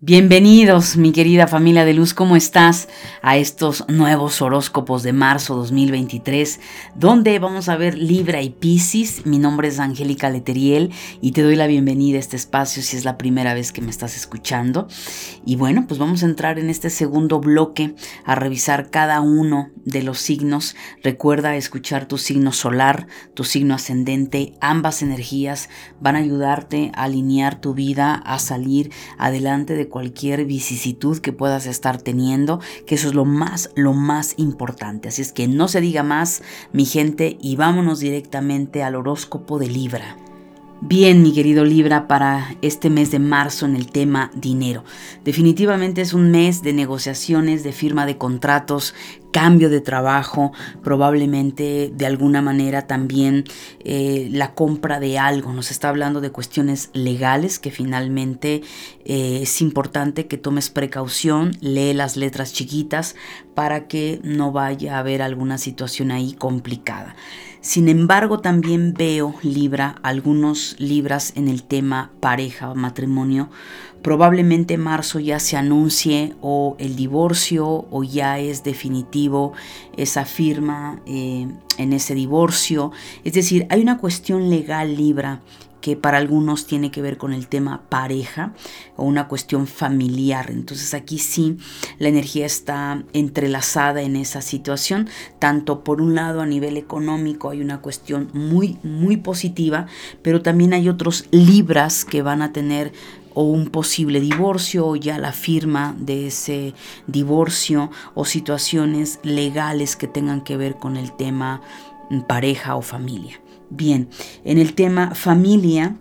Bienvenidos, mi querida familia de luz, ¿cómo estás? A estos nuevos horóscopos de marzo 2023, donde vamos a ver Libra y Piscis. Mi nombre es Angélica Leteriel y te doy la bienvenida a este espacio si es la primera vez que me estás escuchando. Y bueno, pues vamos a entrar en este segundo bloque a revisar cada uno de los signos. Recuerda escuchar tu signo solar, tu signo ascendente, ambas energías van a ayudarte a alinear tu vida, a salir adelante de cualquier vicisitud que puedas estar teniendo, que eso es lo más, lo más importante. Así es que no se diga más, mi gente, y vámonos directamente al horóscopo de Libra. Bien, mi querido Libra, para este mes de marzo en el tema dinero. Definitivamente es un mes de negociaciones, de firma de contratos, cambio de trabajo, probablemente de alguna manera también eh, la compra de algo. Nos está hablando de cuestiones legales que finalmente eh, es importante que tomes precaución, lee las letras chiquitas para que no vaya a haber alguna situación ahí complicada. Sin embargo, también veo Libra, algunos Libras en el tema pareja o matrimonio. Probablemente marzo ya se anuncie o el divorcio o ya es definitivo esa firma eh, en ese divorcio. Es decir, hay una cuestión legal Libra que para algunos tiene que ver con el tema pareja o una cuestión familiar. Entonces aquí sí la energía está entrelazada en esa situación, tanto por un lado a nivel económico hay una cuestión muy, muy positiva, pero también hay otros libras que van a tener o un posible divorcio o ya la firma de ese divorcio o situaciones legales que tengan que ver con el tema pareja o familia. Bien, en el tema familia,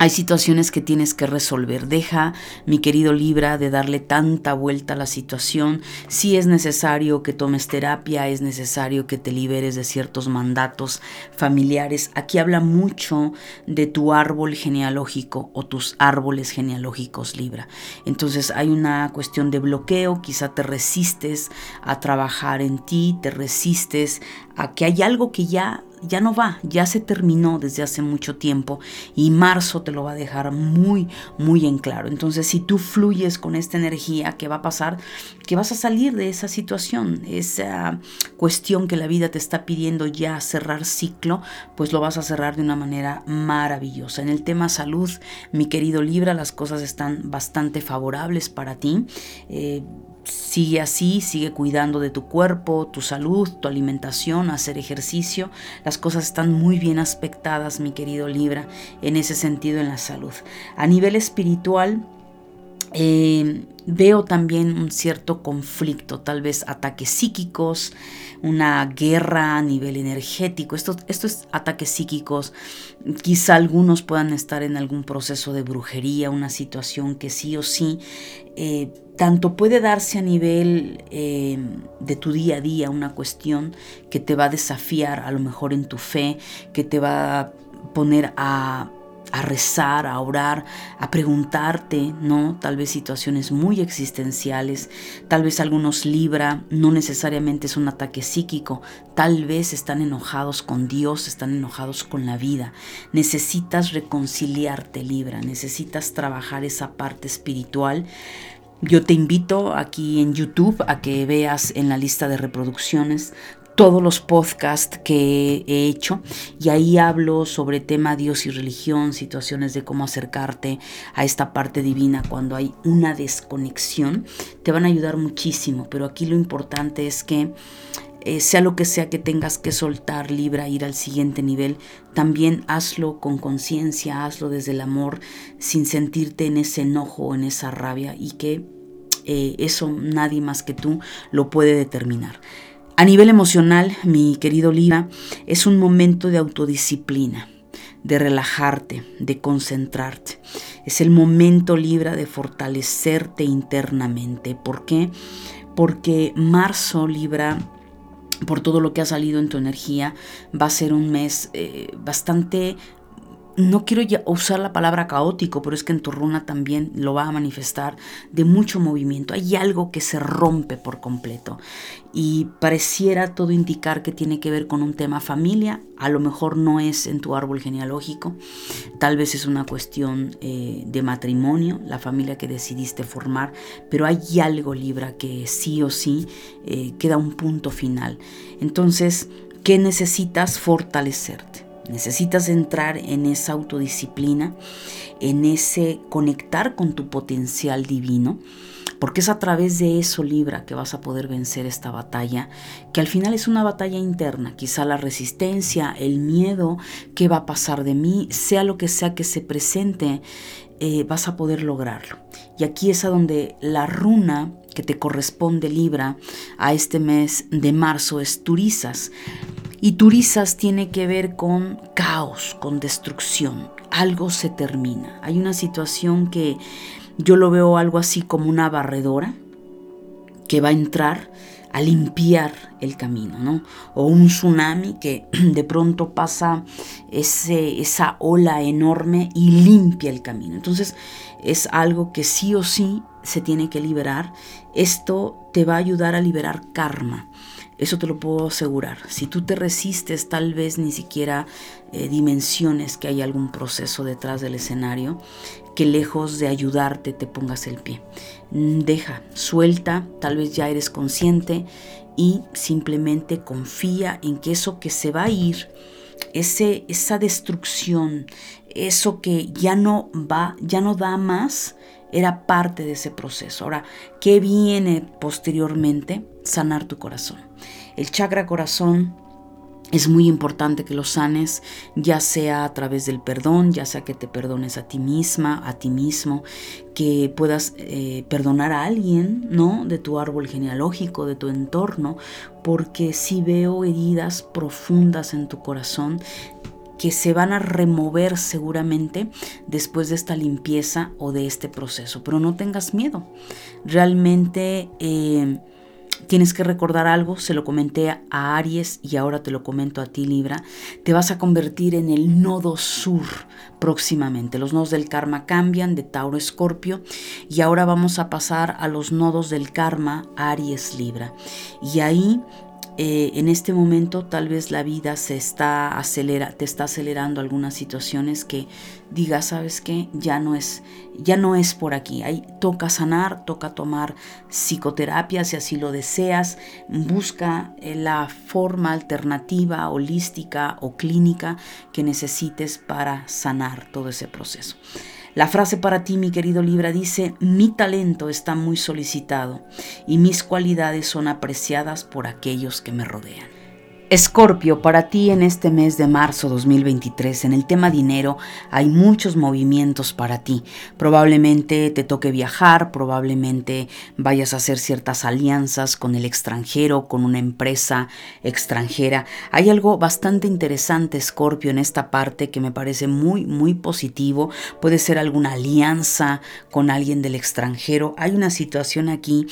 hay situaciones que tienes que resolver. Deja, mi querido Libra, de darle tanta vuelta a la situación. Si es necesario que tomes terapia, es necesario que te liberes de ciertos mandatos familiares. Aquí habla mucho de tu árbol genealógico o tus árboles genealógicos, Libra. Entonces hay una cuestión de bloqueo, quizá te resistes a trabajar en ti, te resistes a que hay algo que ya ya no va, ya se terminó desde hace mucho tiempo y marzo te lo va a dejar muy, muy en claro. Entonces, si tú fluyes con esta energía, ¿qué va a pasar? Que vas a salir de esa situación, esa cuestión que la vida te está pidiendo ya cerrar ciclo, pues lo vas a cerrar de una manera maravillosa. En el tema salud, mi querido Libra, las cosas están bastante favorables para ti. Eh, Sigue así, sigue cuidando de tu cuerpo, tu salud, tu alimentación, hacer ejercicio. Las cosas están muy bien aspectadas, mi querido Libra, en ese sentido en la salud. A nivel espiritual, eh, veo también un cierto conflicto, tal vez ataques psíquicos, una guerra a nivel energético. Esto, estos ataques psíquicos, quizá algunos puedan estar en algún proceso de brujería, una situación que sí o sí, eh, tanto puede darse a nivel eh, de tu día a día, una cuestión que te va a desafiar a lo mejor en tu fe, que te va a poner a a rezar, a orar, a preguntarte, ¿no? Tal vez situaciones muy existenciales, tal vez algunos libra, no necesariamente es un ataque psíquico, tal vez están enojados con Dios, están enojados con la vida. Necesitas reconciliarte, libra, necesitas trabajar esa parte espiritual. Yo te invito aquí en YouTube a que veas en la lista de reproducciones todos los podcasts que he hecho y ahí hablo sobre tema Dios y religión, situaciones de cómo acercarte a esta parte divina cuando hay una desconexión, te van a ayudar muchísimo, pero aquí lo importante es que eh, sea lo que sea que tengas que soltar, libra, ir al siguiente nivel, también hazlo con conciencia, hazlo desde el amor, sin sentirte en ese enojo en esa rabia y que eh, eso nadie más que tú lo puede determinar. A nivel emocional, mi querido Libra, es un momento de autodisciplina, de relajarte, de concentrarte. Es el momento Libra de fortalecerte internamente. ¿Por qué? Porque marzo Libra por todo lo que ha salido en tu energía, va a ser un mes eh, bastante no quiero usar la palabra caótico, pero es que en tu runa también lo va a manifestar de mucho movimiento. Hay algo que se rompe por completo y pareciera todo indicar que tiene que ver con un tema familia. A lo mejor no es en tu árbol genealógico, tal vez es una cuestión eh, de matrimonio, la familia que decidiste formar, pero hay algo Libra que sí o sí eh, queda un punto final. Entonces, ¿qué necesitas fortalecerte? Necesitas entrar en esa autodisciplina, en ese conectar con tu potencial divino, porque es a través de eso, Libra, que vas a poder vencer esta batalla, que al final es una batalla interna, quizá la resistencia, el miedo, qué va a pasar de mí, sea lo que sea que se presente, eh, vas a poder lograrlo. Y aquí es a donde la runa que te corresponde Libra a este mes de marzo es Turizas. Y Turizas tiene que ver con caos, con destrucción. Algo se termina. Hay una situación que yo lo veo algo así como una barredora que va a entrar a limpiar el camino, ¿no? O un tsunami que de pronto pasa ese, esa ola enorme y limpia el camino. Entonces es algo que sí o sí se tiene que liberar. Esto te va a ayudar a liberar karma. Eso te lo puedo asegurar. Si tú te resistes, tal vez ni siquiera eh, dimensiones que hay algún proceso detrás del escenario, que lejos de ayudarte te pongas el pie. Mm, deja, suelta, tal vez ya eres consciente y simplemente confía en que eso que se va a ir, ese, esa destrucción, eso que ya no va, ya no da más, era parte de ese proceso. Ahora, ¿qué viene posteriormente? Sanar tu corazón. El chakra corazón es muy importante que lo sanes, ya sea a través del perdón, ya sea que te perdones a ti misma, a ti mismo, que puedas eh, perdonar a alguien, ¿no? De tu árbol genealógico, de tu entorno, porque si veo heridas profundas en tu corazón que se van a remover seguramente después de esta limpieza o de este proceso. Pero no tengas miedo. Realmente... Eh, Tienes que recordar algo, se lo comenté a Aries y ahora te lo comento a ti Libra. Te vas a convertir en el nodo sur próximamente. Los nodos del karma cambian de Tauro Escorpio y ahora vamos a pasar a los nodos del karma Aries Libra. Y ahí eh, en este momento tal vez la vida se está acelera, te está acelerando algunas situaciones que digas, sabes que ya no es, ya no es por aquí. Ahí toca sanar, toca tomar psicoterapia si así lo deseas. Busca eh, la forma alternativa, holística o clínica que necesites para sanar todo ese proceso. La frase para ti, mi querido Libra, dice, mi talento está muy solicitado y mis cualidades son apreciadas por aquellos que me rodean. Escorpio, para ti en este mes de marzo 2023, en el tema dinero, hay muchos movimientos para ti. Probablemente te toque viajar, probablemente vayas a hacer ciertas alianzas con el extranjero, con una empresa extranjera. Hay algo bastante interesante, Escorpio, en esta parte que me parece muy, muy positivo. Puede ser alguna alianza con alguien del extranjero. Hay una situación aquí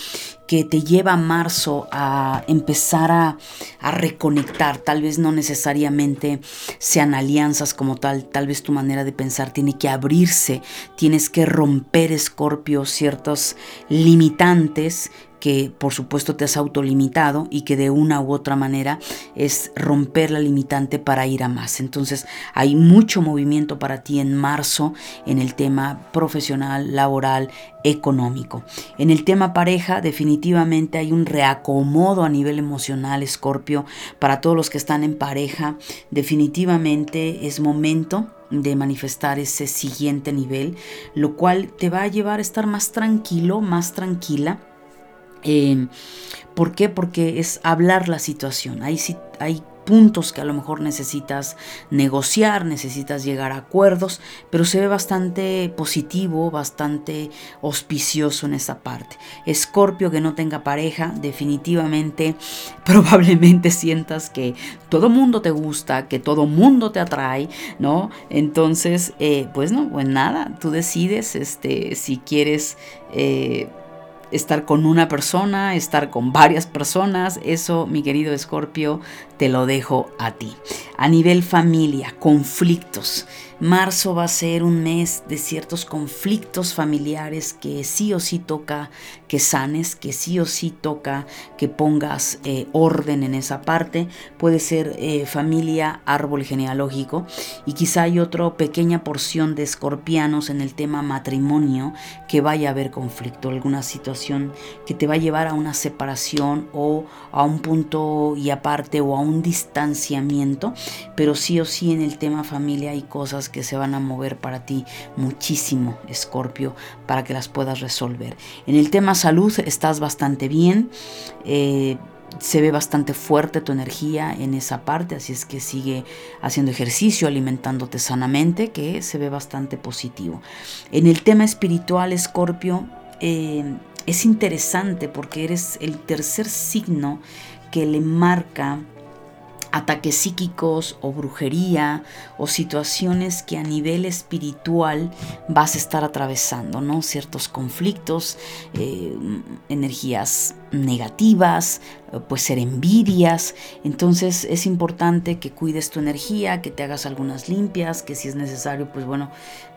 que te lleva a marzo a empezar a, reconectar. Tal vez no necesariamente sean alianzas como tal, tal vez tu manera de pensar tiene que abrirse, tienes que romper, Escorpio, ciertos limitantes que por supuesto te has autolimitado y que de una u otra manera es romper la limitante para ir a más. Entonces hay mucho movimiento para ti en marzo en el tema profesional, laboral, económico. En el tema pareja definitivamente hay un reacomodo a nivel emocional, Escorpio, para todos los que están en pareja. Definitivamente es momento de manifestar ese siguiente nivel, lo cual te va a llevar a estar más tranquilo, más tranquila eh, ¿Por qué? Porque es hablar la situación. Hay, puntos que a lo mejor necesitas negociar, necesitas llegar a acuerdos, pero se ve bastante positivo, bastante auspicioso en esa parte. Escorpio que no tenga pareja, definitivamente, probablemente sientas que todo mundo te gusta, que todo mundo te atrae, ¿no? Entonces, eh, pues no, pues nada, tú decides este, si quieres... Eh, estar con una persona, estar con varias personas, eso mi querido Escorpio te lo dejo a ti. A nivel familia, conflictos. Marzo va a ser un mes de ciertos conflictos familiares que sí o sí toca que sanes, que sí o sí toca que pongas eh, orden en esa parte. Puede ser eh, familia, árbol genealógico y quizá hay otra pequeña porción de escorpianos en el tema matrimonio que vaya a haber conflicto, alguna situación que te va a llevar a una separación o a un punto y aparte o a un distanciamiento, pero sí o sí en el tema familia hay cosas que se van a mover para ti muchísimo, Escorpio, para que las puedas resolver. En el tema salud estás bastante bien. Eh, se ve bastante fuerte tu energía en esa parte, así es que sigue haciendo ejercicio, alimentándote sanamente, que se ve bastante positivo. En el tema espiritual, Escorpio, eh, es interesante porque eres el tercer signo que le marca ataques psíquicos o brujería o situaciones que a nivel espiritual vas a estar atravesando, ¿no? Ciertos conflictos, eh, energías negativas, puede ser envidias. Entonces es importante que cuides tu energía, que te hagas algunas limpias, que si es necesario, pues bueno,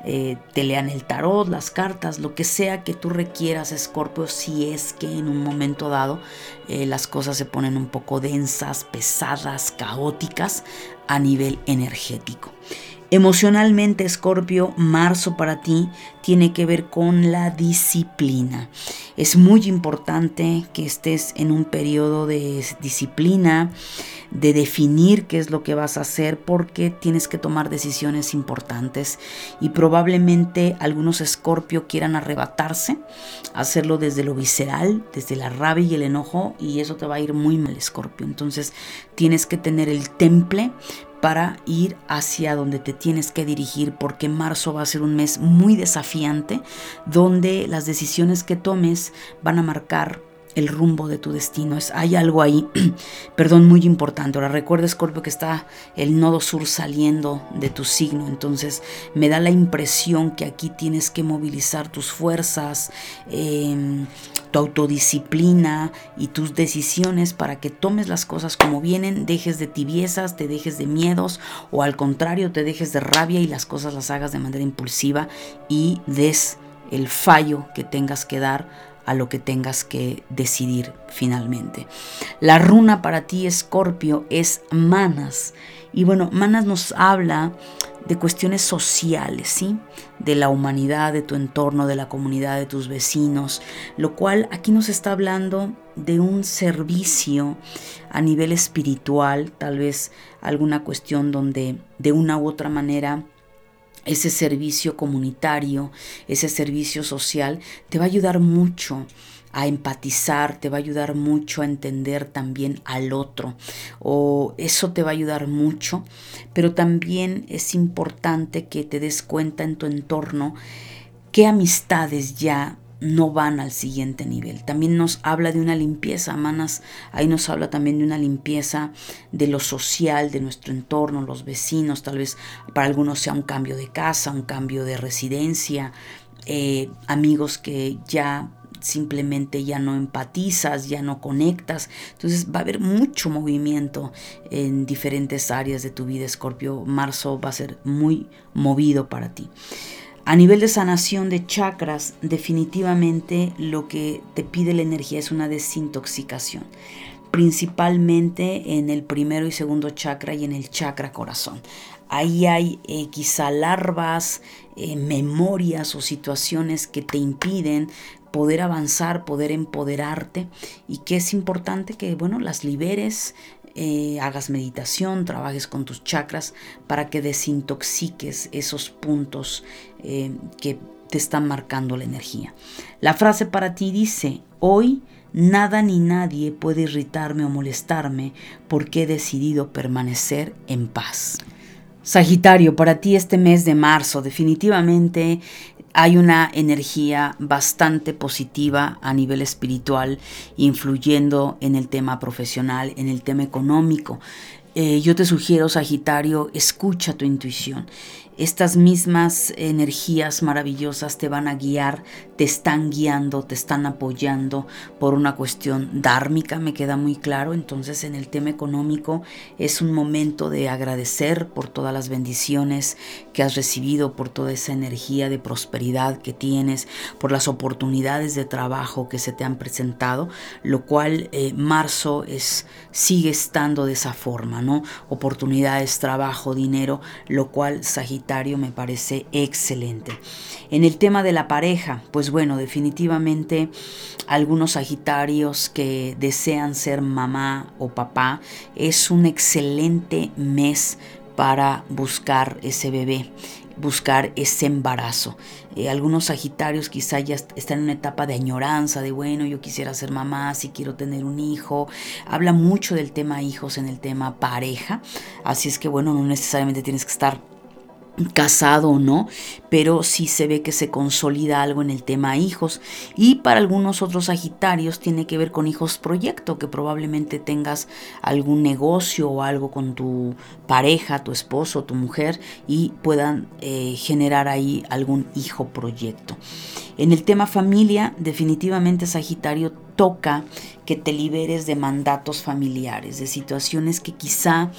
eh, te lean el tarot, las cartas, lo que sea que tú requieras, Escorpio, si es que en un momento dado eh, las cosas se ponen un poco densas, pesadas, caóticas a nivel energético. Emocionalmente, Escorpio, marzo para ti tiene que ver con la disciplina. Es muy importante que estés en un periodo de disciplina, de definir qué es lo que vas a hacer, porque tienes que tomar decisiones importantes y probablemente algunos Escorpio quieran arrebatarse, hacerlo desde lo visceral, desde la rabia y el enojo, y eso te va a ir muy mal, Escorpio. Entonces tienes que tener el temple para ir hacia donde te tienes que dirigir porque marzo va a ser un mes muy desafiante donde las decisiones que tomes van a marcar el rumbo de tu destino. Es, hay algo ahí, perdón, muy importante. Ahora recuerda, Scorpio, que está el nodo sur saliendo de tu signo. Entonces me da la impresión que aquí tienes que movilizar tus fuerzas, em, tu autodisciplina y tus decisiones para que tomes las cosas como vienen, dejes de tibiezas, te dejes de miedos o al contrario, te dejes de rabia y las cosas las hagas de manera impulsiva y des el fallo que tengas que dar a lo que tengas que decidir finalmente. La runa para ti, Escorpio, es Manas. Y bueno, Manas nos habla de cuestiones sociales, ¿sí? De la humanidad, de tu entorno, de la comunidad, de tus vecinos, lo cual aquí nos está hablando de un servicio a nivel espiritual, tal vez alguna cuestión donde de una u otra manera ese servicio comunitario, ese servicio social, te va a ayudar mucho a empatizar, te va a ayudar mucho a entender también al otro, o eso te va a ayudar mucho, pero también es importante que te des cuenta en tu entorno qué amistades ya no van al siguiente nivel. También nos habla de una limpieza, Manas, ahí nos habla también de una limpieza de lo social, de nuestro entorno, los vecinos, tal vez para algunos sea un cambio de casa, un cambio de residencia, eh, amigos que ya simplemente ya no empatizas, ya no conectas. Entonces va a haber mucho movimiento en diferentes áreas de tu vida, Escorpio. Marzo va a ser muy movido para ti. A nivel de sanación de chakras, definitivamente lo que te pide la energía es una desintoxicación, principalmente en el primero y segundo chakra y en el chakra corazón. Ahí hay eh, quizá larvas, eh, memorias o situaciones que te impiden poder avanzar, poder empoderarte y que es importante que, bueno, las liberes, eh, hagas meditación, trabajes con tus chakras para que desintoxiques esos puntos eh, que te están marcando la energía. La frase para ti dice, hoy nada ni nadie puede irritarme o molestarme porque he decidido permanecer en paz. Sagitario, para ti este mes de marzo definitivamente hay una energía bastante positiva a nivel espiritual, influyendo en el tema profesional, en el tema económico. eh, yo te sugiero, Sagitario, escucha tu intuición. Estas mismas energías maravillosas te van a guiar, te están guiando, te están apoyando por una cuestión dármica, me queda muy claro. Entonces en el tema económico es un momento de agradecer por todas las bendiciones que has recibido, por toda esa energía de prosperidad que tienes, por las oportunidades de trabajo que se te han presentado, lo cual eh, marzo es, sigue estando de esa forma, ¿no? Oportunidades, trabajo, dinero, lo cual Sagitario me parece excelente. En el tema de la pareja, pues bueno, definitivamente algunos Sagitarios que desean ser mamá o papá, es un excelente mes para buscar ese bebé buscar ese embarazo. Eh, algunos Sagitarios quizá ya están en una etapa de añoranza, de bueno, yo quisiera ser mamá, si quiero tener un hijo. Habla mucho del tema hijos en el tema pareja, así es que bueno, no necesariamente tienes que estar casado o no, pero sí se ve que se consolida algo en el tema hijos. Y para algunos otros Sagitarios tiene que ver con hijos proyecto, que probablemente tengas algún negocio o algo con tu pareja, tu esposo, tu mujer y puedan eh, generar ahí algún hijo proyecto. En el tema familia, definitivamente Sagitario toca que te liberes de mandatos familiares, de situaciones que quizá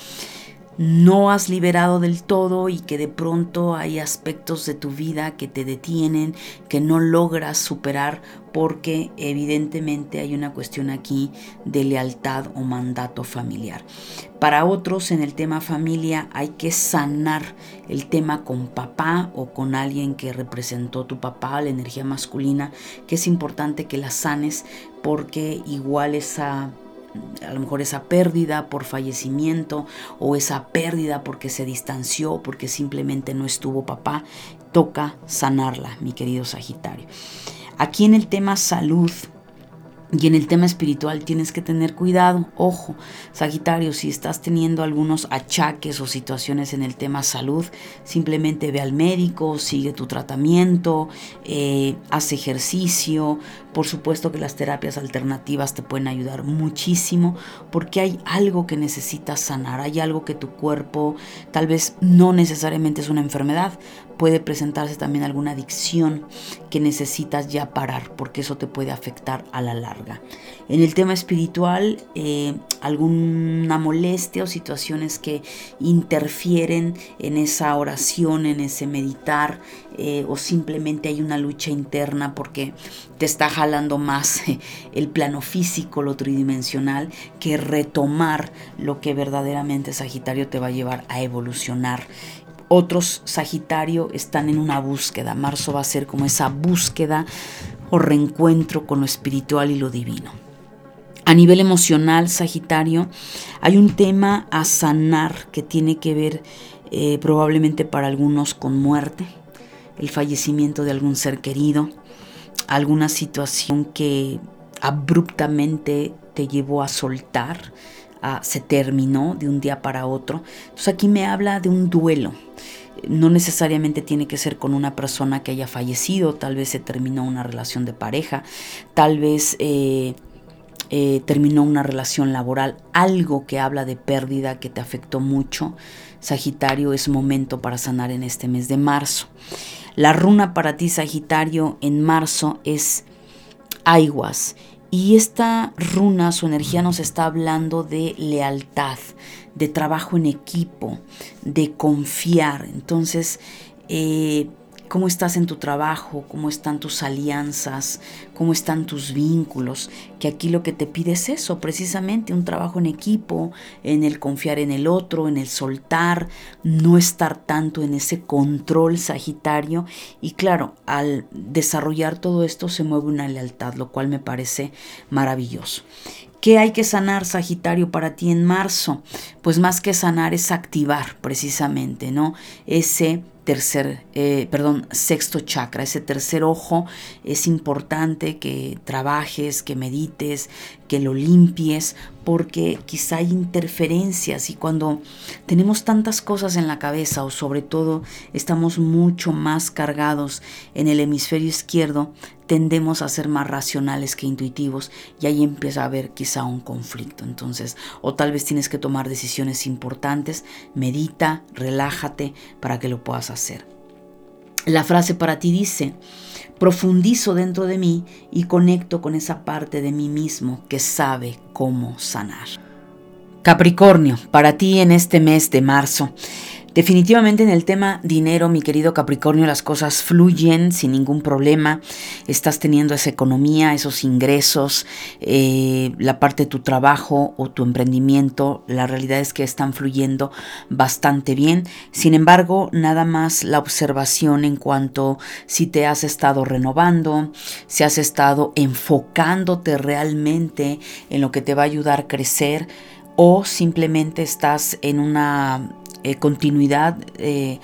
no has liberado del todo y que de pronto hay aspectos de tu vida que te detienen, que no logras superar porque evidentemente hay una cuestión aquí de lealtad o mandato familiar. Para otros en el tema familia hay que sanar el tema con papá o con alguien que representó tu papá, la energía masculina, que es importante que la sanes porque igual esa a lo mejor esa pérdida por fallecimiento o esa pérdida porque se distanció, porque simplemente no estuvo papá, toca sanarla, mi querido Sagitario. Aquí en el tema salud, y en el tema espiritual tienes que tener cuidado, ojo, Sagitario, si estás teniendo algunos achaques o situaciones en el tema salud, simplemente ve al médico, sigue tu tratamiento, eh, haz ejercicio. Por supuesto que las terapias alternativas te pueden ayudar muchísimo porque hay algo que necesitas sanar, hay algo que tu cuerpo tal vez no necesariamente es una enfermedad, puede presentarse también alguna adicción que necesitas ya parar porque eso te puede afectar a la larga. En el tema espiritual, eh, alguna molestia o situaciones que interfieren en esa oración, en ese meditar, eh, o simplemente hay una lucha interna porque te está jalando más el plano físico, lo tridimensional, que retomar lo que verdaderamente Sagitario te va a llevar a evolucionar otros Sagitario están en una búsqueda. Marzo va a ser como esa búsqueda o reencuentro con lo espiritual y lo divino. A nivel emocional, Sagitario, hay un tema a sanar que tiene que ver eh, probablemente para algunos con muerte, el fallecimiento de algún ser querido, alguna situación que abruptamente te llevó a soltar, se terminó de un día para otro. Entonces aquí me habla de un duelo. No necesariamente tiene que ser con una persona que haya fallecido, tal vez se terminó una relación de pareja, tal vez eh, eh, terminó una relación laboral, algo que habla de pérdida que te afectó mucho. Sagitario es momento para sanar en este mes de marzo. La runa para ti, Sagitario, en marzo es Aiguas y esta runa, su energía nos está hablando de lealtad, de trabajo en equipo, de confiar. Entonces, eh, cómo estás en tu trabajo, cómo están tus alianzas, cómo están tus vínculos, que aquí lo que te pide es eso, precisamente un trabajo en equipo, en el confiar en el otro, en el soltar, no estar tanto en ese control sagitario y claro, al desarrollar todo esto se mueve una lealtad, lo cual me parece maravilloso. ¿Qué hay que sanar, Sagitario, para ti en marzo? Pues más que sanar es activar precisamente, ¿no? Ese tercer, eh, perdón, sexto chakra, ese tercer ojo, es importante que trabajes, que medites, que lo limpies, porque quizá hay interferencias y cuando tenemos tantas cosas en la cabeza o sobre todo estamos mucho más cargados en el hemisferio izquierdo, tendemos a ser más racionales que intuitivos y ahí empieza a haber quizá un conflicto. Entonces, o tal vez tienes que tomar decisiones importantes, medita, relájate para que lo puedas hacer. La frase para ti dice, profundizo dentro de mí y conecto con esa parte de mí mismo que sabe cómo sanar. Capricornio, para ti en este mes de marzo. Definitivamente en el tema dinero, mi querido Capricornio, las cosas fluyen sin ningún problema. Estás teniendo esa economía, esos ingresos, eh, la parte de tu trabajo o tu emprendimiento. La realidad es que están fluyendo bastante bien. Sin embargo, nada más la observación en cuanto si te has estado renovando, si has estado enfocándote realmente en lo que te va a ayudar a crecer o simplemente estás en una eh, continuidad eh,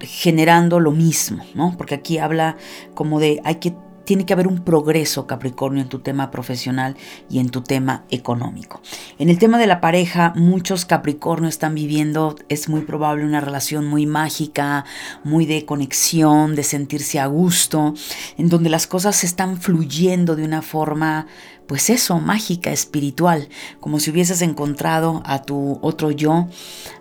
generando lo mismo, ¿no? Porque aquí habla como de hay que tiene que haber un progreso, Capricornio, en tu tema profesional y en tu tema económico. En el tema de la pareja, muchos Capricornio están viviendo, es muy probable, una relación muy mágica, muy de conexión, de sentirse a gusto, en donde las cosas están fluyendo de una forma pues eso, mágica, espiritual, como si hubieses encontrado a tu otro yo,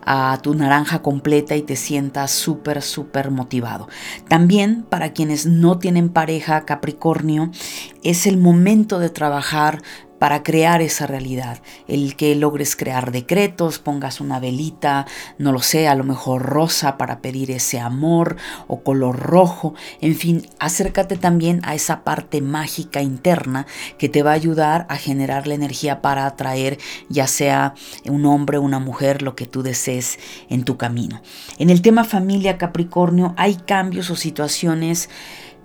a tu naranja completa y te sientas súper, súper motivado. También para quienes no tienen pareja, Capricornio, es el momento de trabajar para crear esa realidad. El que logres crear decretos, pongas una velita, no lo sé, a lo mejor rosa para pedir ese amor o color rojo. En fin, acércate también a esa parte mágica interna que te va a ayudar a generar la energía para atraer ya sea un hombre o una mujer, lo que tú desees en tu camino. En el tema familia Capricornio hay cambios o situaciones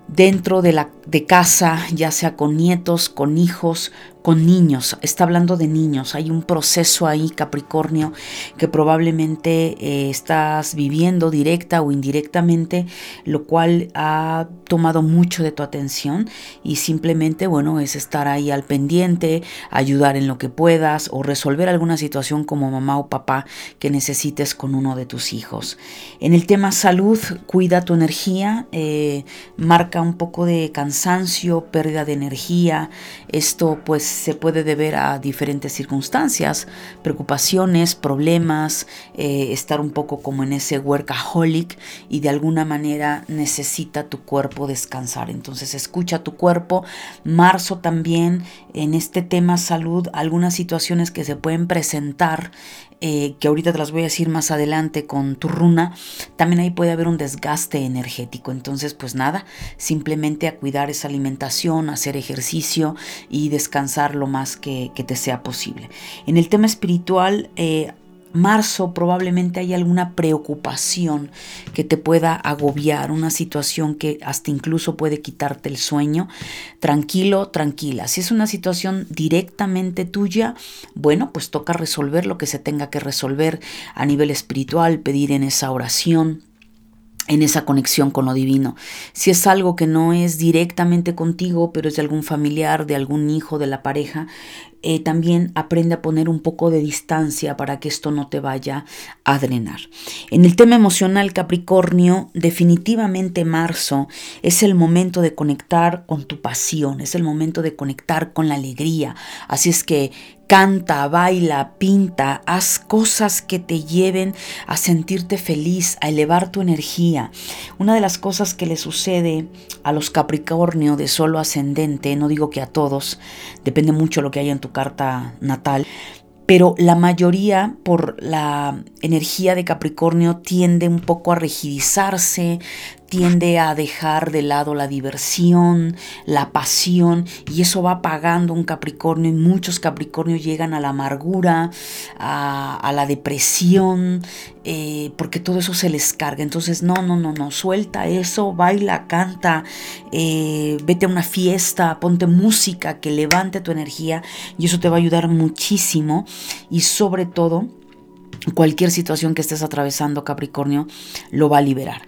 dentro de la de casa, ya sea con nietos, con hijos, con niños, está hablando de niños, hay un proceso ahí, Capricornio, que probablemente eh, estás viviendo directa o indirectamente, lo cual ha tomado mucho de tu atención y simplemente, bueno, es estar ahí al pendiente, ayudar en lo que puedas o resolver alguna situación como mamá o papá que necesites con uno de tus hijos. En el tema salud, cuida tu energía, eh, marca un poco de cansancio, pérdida de energía, esto pues se puede deber a diferentes circunstancias, preocupaciones, problemas, eh, estar un poco como en ese workaholic y de alguna manera necesita tu cuerpo descansar. Entonces escucha tu cuerpo. Marzo también en este tema salud, algunas situaciones que se pueden presentar eh, que ahorita te las voy a decir más adelante con tu runa, también ahí puede haber un desgaste energético. Entonces, pues nada, simplemente a cuidar esa alimentación, hacer ejercicio y descansar lo más que, que te sea posible. En el tema espiritual, eh, marzo probablemente hay alguna preocupación que te pueda agobiar, una situación que hasta incluso puede quitarte el sueño. Tranquilo, tranquila. Si es una situación directamente tuya, bueno, pues toca resolver lo que se tenga que resolver a nivel espiritual, pedir en esa oración en esa conexión con lo divino. Si es algo que no es directamente contigo, pero es de algún familiar, de algún hijo, de la pareja, eh, también aprende a poner un poco de distancia para que esto no te vaya a drenar. En el tema emocional Capricornio, definitivamente marzo es el momento de conectar con tu pasión, es el momento de conectar con la alegría. Así es que Canta, baila, pinta, haz cosas que te lleven a sentirte feliz, a elevar tu energía. Una de las cosas que le sucede a los Capricornio de solo ascendente, no digo que a todos, depende mucho lo que haya en tu carta natal, pero la mayoría por la energía de Capricornio tiende un poco a rigidizarse, tiende a dejar de lado la diversión, la pasión, y eso va apagando un Capricornio y muchos Capricornios llegan a la amargura, a, la depresión, eh, porque todo eso se les carga. Entonces, no, no, no, no, suelta eso, baila, canta, eh, vete a una fiesta, ponte música que levante tu energía y eso te va a ayudar muchísimo y sobre todo, cualquier situación que estés atravesando, Capricornio, lo va a liberar.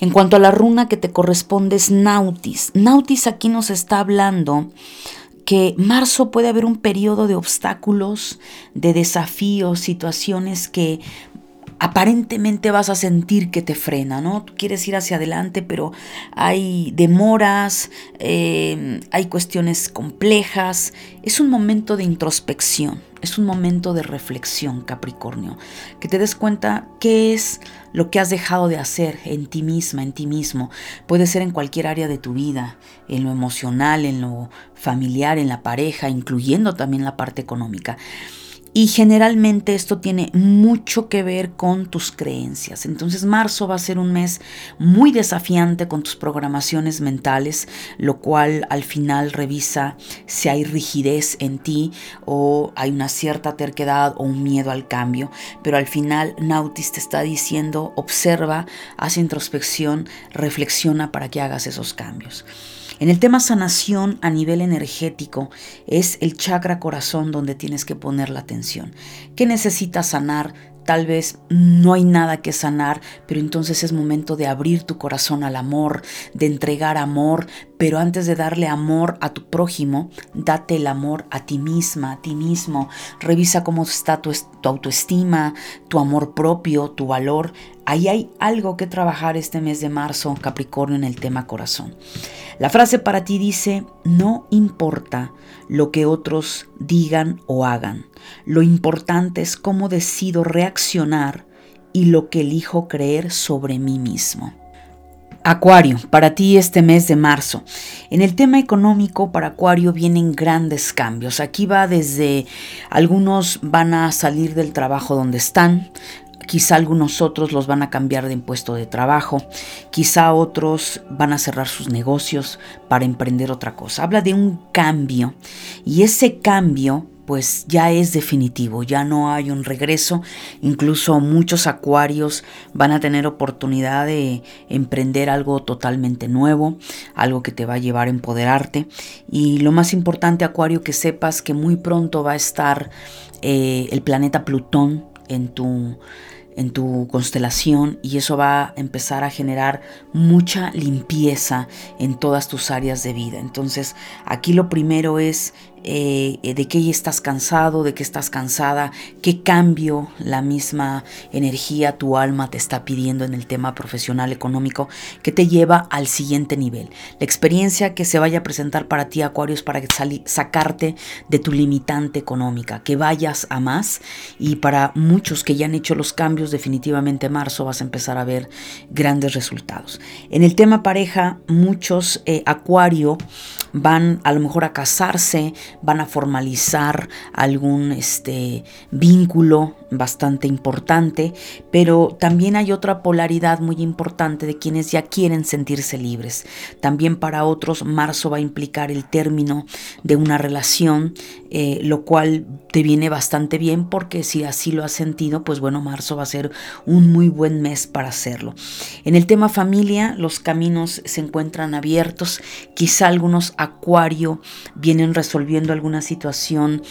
En cuanto a la runa que te corresponde es Nautis. Nautis aquí nos está hablando que marzo puede haber un periodo de obstáculos, de desafíos, situaciones que aparentemente vas a sentir que te frena, ¿no? Tú quieres ir hacia adelante, pero hay demoras, eh, hay cuestiones complejas. Es un momento de introspección, es un momento de reflexión, Capricornio, que te des cuenta qué es lo que has dejado de hacer en ti misma, en ti mismo. Puede ser en cualquier área de tu vida, en lo emocional, en lo familiar, en la pareja, incluyendo también la parte económica. Y generalmente esto tiene mucho que ver con tus creencias. Entonces marzo va a ser un mes muy desafiante con tus programaciones mentales, lo cual al final revisa si hay rigidez en ti o hay una cierta terquedad o un miedo al cambio. Pero al final Nautis te está diciendo, observa, haz introspección, reflexiona para que hagas esos cambios. En el tema sanación a nivel energético es el chakra corazón donde tienes que poner la atención. ¿Qué necesitas sanar? Tal vez no hay nada que sanar, pero entonces es momento de abrir tu corazón al amor, de entregar amor, pero antes de darle amor a tu prójimo, date el amor a ti misma, a ti mismo. Revisa cómo está tu, tu autoestima, tu amor propio, tu valor. Ahí hay algo que trabajar este mes de marzo, Capricornio, en el tema corazón. La frase para ti dice, no importa lo que otros digan o hagan. Lo importante es cómo decido reaccionar y lo que elijo creer sobre mí mismo. Acuario, para ti este mes de marzo. En el tema económico, para Acuario vienen grandes cambios. Aquí va desde algunos van a salir del trabajo donde están, Quizá algunos otros los van a cambiar de impuesto de trabajo, quizá otros van a cerrar sus negocios para emprender otra cosa. Habla de un cambio y ese cambio pues ya es definitivo, ya no hay un regreso, incluso muchos acuarios van a tener oportunidad de emprender algo totalmente nuevo, algo que te va a llevar a empoderarte y lo más importante acuario que sepas que muy pronto va a estar eh, el planeta Plutón en tu en tu constelación y eso va a empezar a generar mucha limpieza en todas tus áreas de vida. Entonces, aquí lo primero es eh, de qué estás cansado, de qué estás cansada, qué cambio la misma energía, tu alma te está pidiendo en el tema profesional económico que te lleva al siguiente nivel. La experiencia que se vaya a presentar para ti, Acuario, es para sacarte de tu limitante económica, que vayas a más y para muchos que ya han hecho los cambios, definitivamente en marzo vas a empezar a ver grandes resultados. En el tema pareja, muchos eh, Acuario van a lo mejor a casarse, van a formalizar algún este, vínculo bastante importante, pero también hay otra polaridad muy importante de quienes ya quieren sentirse libres. También para otros marzo va a implicar el término de una relación, eh, lo cual te viene bastante bien porque si así lo has sentido, pues bueno, marzo va a ser un muy buen mes para hacerlo. En el tema familia, los caminos se encuentran abiertos, quizá algunos acuario vienen resolviendo alguna situación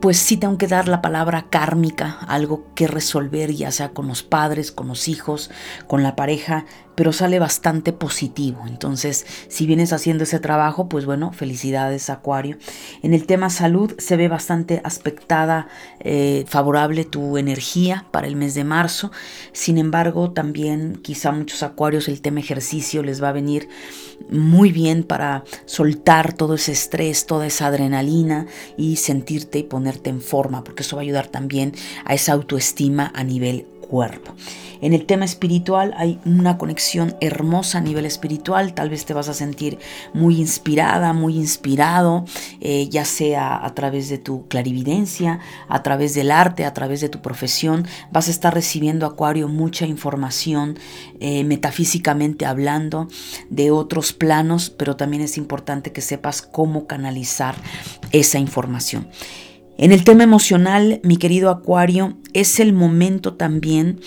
pues sí tengo que dar la palabra kármica, algo que resolver, ya sea con los padres, con los hijos, con la pareja, pero sale bastante positivo. Entonces, si vienes haciendo ese trabajo, pues bueno, felicidades Acuario. En el tema salud se ve bastante aspectada, eh, favorable tu energía para el mes de marzo. Sin embargo, también quizá muchos Acuarios el tema ejercicio les va a venir muy bien para soltar todo ese estrés, toda esa adrenalina y sentirte y ponerte en forma, porque eso va a ayudar también a esa autoestima a nivel cuerpo. En el tema espiritual hay una conexión hermosa a nivel espiritual, tal vez te vas a sentir muy inspirada, muy inspirado, eh, ya sea a través de tu clarividencia, a través del arte, a través de tu profesión, vas a estar recibiendo, Acuario, mucha información eh, metafísicamente hablando de otros planos, pero también es importante que sepas cómo canalizar esa información. En el tema emocional, mi querido Acuario, es el momento también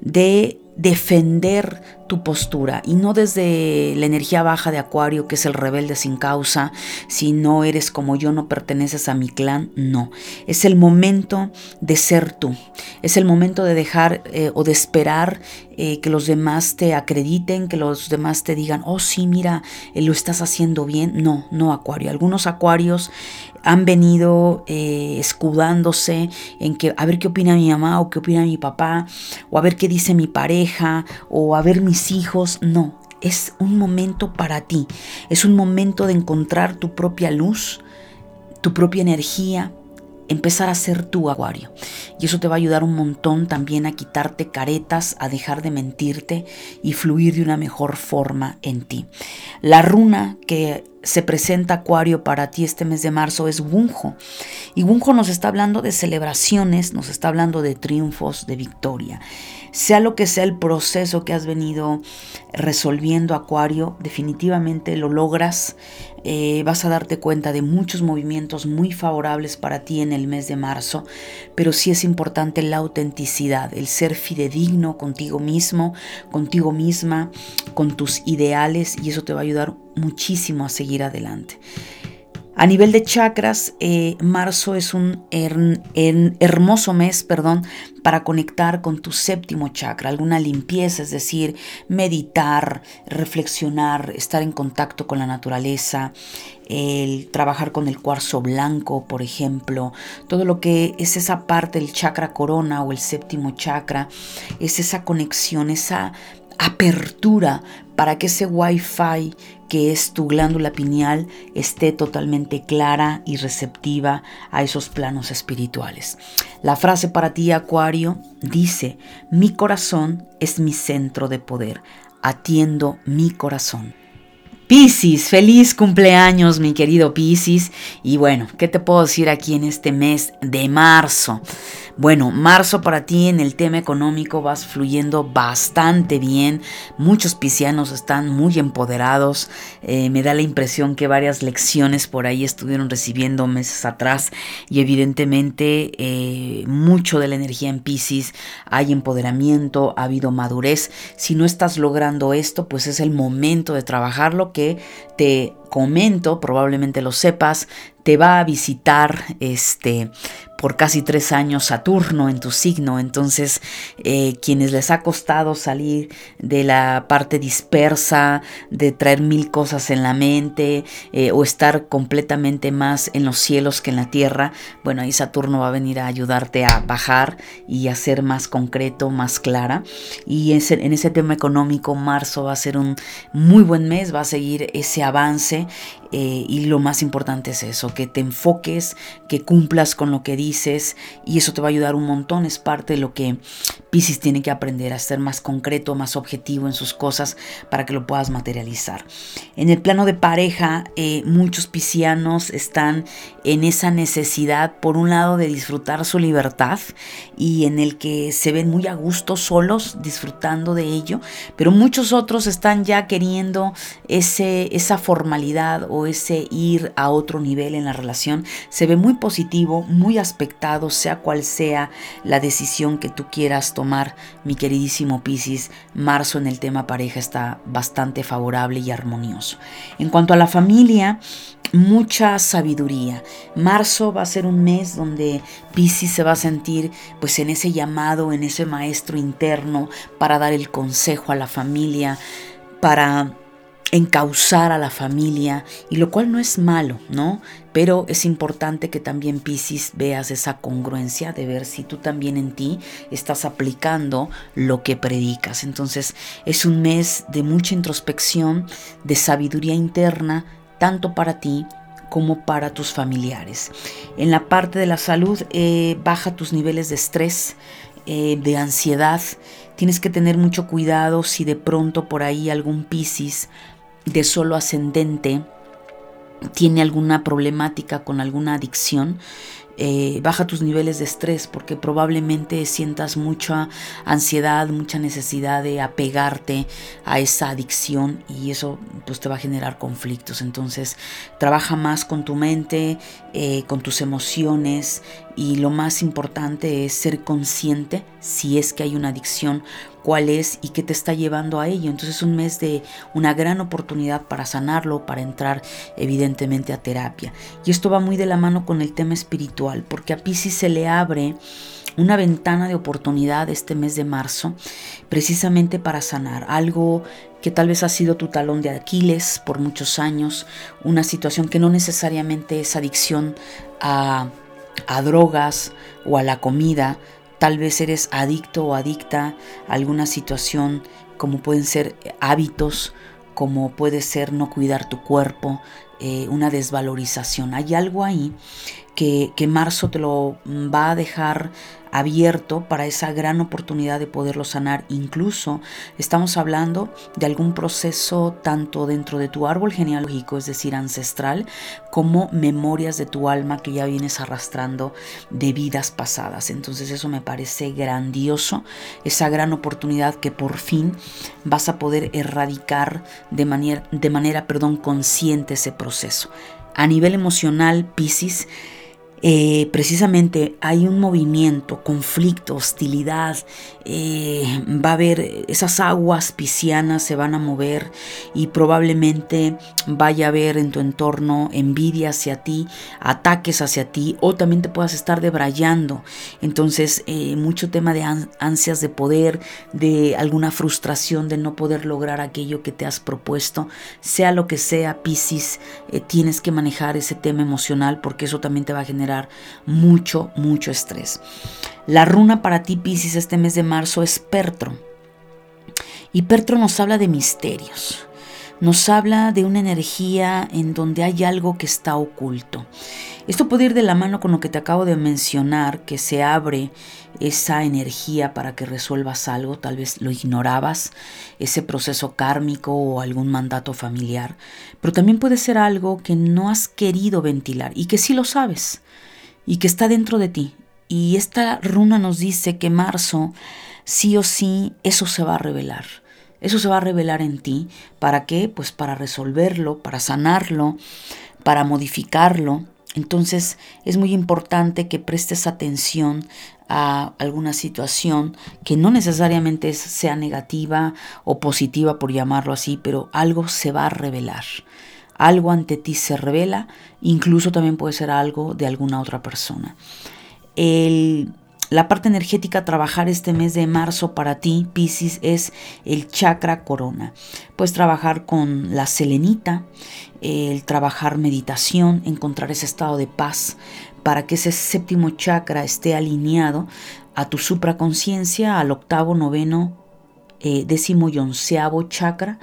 de defender tu postura y no desde la energía baja de Acuario, que es el rebelde sin causa, si no eres como yo, no perteneces a mi clan, no. Es el momento de ser tú, es el momento de dejar eh, o de esperar eh, que los demás te acrediten, que los demás te digan, oh sí, mira, eh, lo estás haciendo bien. No, no Acuario. Algunos Acuarios han venido escudándose en que a ver qué opina mi mamá o qué opina mi papá, o a ver qué dice mi pareja, o a ver mis hijos. No, es un momento para ti. Es un momento de encontrar tu propia luz, tu propia energía, empezar a ser tu acuario. Y eso te va a ayudar un montón también a quitarte caretas, a dejar de mentirte y fluir de una mejor forma en ti. La runa que se presenta Acuario para ti este mes de marzo es Wunjo. Y Wunjo nos está hablando de celebraciones, nos está hablando de triunfos, de victoria. Sea lo que sea el proceso que has venido resolviendo Acuario, definitivamente lo logras. Eh, vas a darte cuenta de muchos movimientos muy favorables para ti en el mes de marzo, pero sí es importante la autenticidad, el ser fidedigno contigo mismo, contigo misma, con tus ideales y eso te va a ayudar muchísimo a seguir adelante. A nivel de chakras, eh, marzo es un hermoso mes, perdón, para conectar con tu séptimo chakra, alguna limpieza, es decir, meditar, reflexionar, estar en contacto con la naturaleza, el trabajar con el cuarzo blanco, por ejemplo, todo lo que es esa parte del chakra corona o el séptimo chakra, es esa conexión, esa apertura para que ese wifi que es tu glándula pineal esté totalmente clara y receptiva a esos planos espirituales. La frase para ti, Acuario, dice, mi corazón es mi centro de poder, atiendo mi corazón. Piscis, feliz cumpleaños mi querido Piscis. Y bueno, ¿qué te puedo decir aquí en este mes de marzo? Bueno, marzo para ti en el tema económico vas fluyendo bastante bien. Muchos piscianos están muy empoderados. Eh, me da la impresión que varias lecciones por ahí estuvieron recibiendo meses atrás y evidentemente eh, mucho de la energía en Piscis hay empoderamiento, ha habido madurez. Si no estás logrando esto, pues es el momento de trabajarlo que te comento, probablemente lo sepas, te va a visitar este por casi tres años Saturno en tu signo. Entonces, eh, quienes les ha costado salir de la parte dispersa, de traer mil cosas en la mente eh, o estar completamente más en los cielos que en la tierra, bueno, ahí Saturno va a venir a ayudarte a bajar y a ser más concreto, más clara. Y en ese tema económico, marzo va a ser un muy buen mes, va a seguir ese avance eh, y lo más importante es eso, que te enfoques, que cumplas con lo que dices y eso te va a ayudar un montón. Es parte de lo que Pisces tiene que aprender a ser más concreto, más objetivo en sus cosas para que lo puedas materializar. En el plano de pareja, eh, muchos piscianos están en esa necesidad, por un lado, de disfrutar su libertad y en el que se ven muy a gusto solos disfrutando de ello, pero muchos otros están ya queriendo ese, esa formalidad ese ir a otro nivel en la relación se ve muy positivo, muy aspectado, sea cual sea la decisión que tú quieras tomar, mi queridísimo Piscis. Marzo en el tema pareja está bastante favorable y armonioso. En cuanto a la familia, mucha sabiduría. Marzo va a ser un mes donde Piscis se va a sentir pues en ese llamado, en ese maestro interno para dar el consejo a la familia, para encauzar a la familia, y lo cual no es malo, ¿no? Pero es importante que también Piscis veas esa congruencia de ver si tú también en ti estás aplicando lo que predicas. Entonces es un mes de mucha introspección, de sabiduría interna, tanto para ti como para tus familiares. En la parte de la salud, eh, baja tus niveles de estrés, eh, de ansiedad. Tienes que tener mucho cuidado si de pronto por ahí algún Piscis de solo ascendente tiene alguna problemática con alguna adicción, eh, baja tus niveles de estrés porque probablemente sientas mucha ansiedad, mucha necesidad de apegarte a esa adicción y eso pues te va a generar conflictos. Entonces trabaja más con tu mente, eh, con tus emociones y lo más importante es ser consciente si es que hay una adicción, cuál es y qué te está llevando a ello. Entonces es un mes de una gran oportunidad para sanarlo, para entrar evidentemente a terapia. Y esto va muy de la mano con el tema espiritual, porque a Pisces se le abre una ventana de oportunidad este mes de marzo, precisamente para sanar algo que tal vez ha sido tu talón de Aquiles por muchos años, una situación que no necesariamente es adicción a, a drogas o a la comida, tal vez eres adicto o adicta a alguna situación como pueden ser hábitos, como puede ser no cuidar tu cuerpo, eh, una desvalorización. Hay algo ahí que, que marzo te lo va a dejar abierto para esa gran oportunidad de poderlo sanar. Incluso estamos hablando de algún proceso tanto dentro de tu árbol genealógico, es decir, ancestral, como memorias de tu alma que ya vienes arrastrando de vidas pasadas. Entonces eso me parece grandioso, esa gran oportunidad que por fin vas a poder erradicar de manera, de manera perdón, consciente ese proceso. A nivel emocional, Pisces, eh, precisamente hay un movimiento, conflicto, hostilidad, eh, va a haber esas aguas piscianas se van a mover y probablemente vaya a haber en tu entorno envidia hacia ti, ataques hacia ti o también te puedas estar debrayando. Entonces, eh, mucho tema de ansias de poder, de alguna frustración de no poder lograr aquello que te has propuesto, sea lo que sea, Piscis, tienes que manejar ese tema emocional porque eso también te va a mucho, mucho estrés. La runa para ti, Pisces, este mes de marzo es Pertro. Y Pertro nos habla de misterios. Nos habla de una energía en donde hay algo que está oculto. Esto puede ir de la mano con lo que te acabo de mencionar, que se abre esa energía para que resuelvas algo, tal vez lo ignorabas, ese proceso kármico o algún mandato familiar, pero también puede ser algo que no has querido ventilar y que sí lo sabes y que está dentro de ti. Y esta runa nos dice que marzo, sí o sí, eso se va a revelar. Eso se va a revelar en ti. ¿Para qué? Pues para resolverlo, para sanarlo, para modificarlo. Entonces es muy importante que prestes atención a alguna situación que no necesariamente sea negativa o positiva por llamarlo así, pero algo se va a revelar. Algo ante ti se revela, incluso también puede ser algo de alguna otra persona. El la parte energética trabajar este mes de marzo para ti, Pisces, es el chakra corona. Puedes trabajar con la selenita, el trabajar meditación, encontrar ese estado de paz para que ese séptimo chakra esté alineado a tu supraconciencia, al octavo, noveno, eh, décimo y onceavo chakra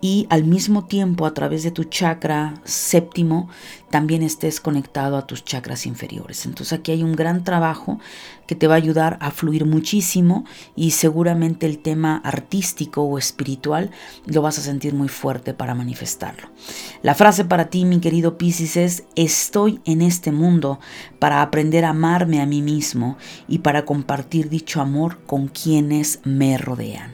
y al mismo tiempo a través de tu chakra séptimo también estés conectado a tus chakras inferiores. Entonces aquí hay un gran trabajo que te va a ayudar a fluir muchísimo y seguramente el tema artístico o espiritual lo vas a sentir muy fuerte para manifestarlo. La frase para ti, mi querido Piscis, es estoy en este mundo para aprender a amarme a mí mismo y para compartir dicho amor con quienes me rodean.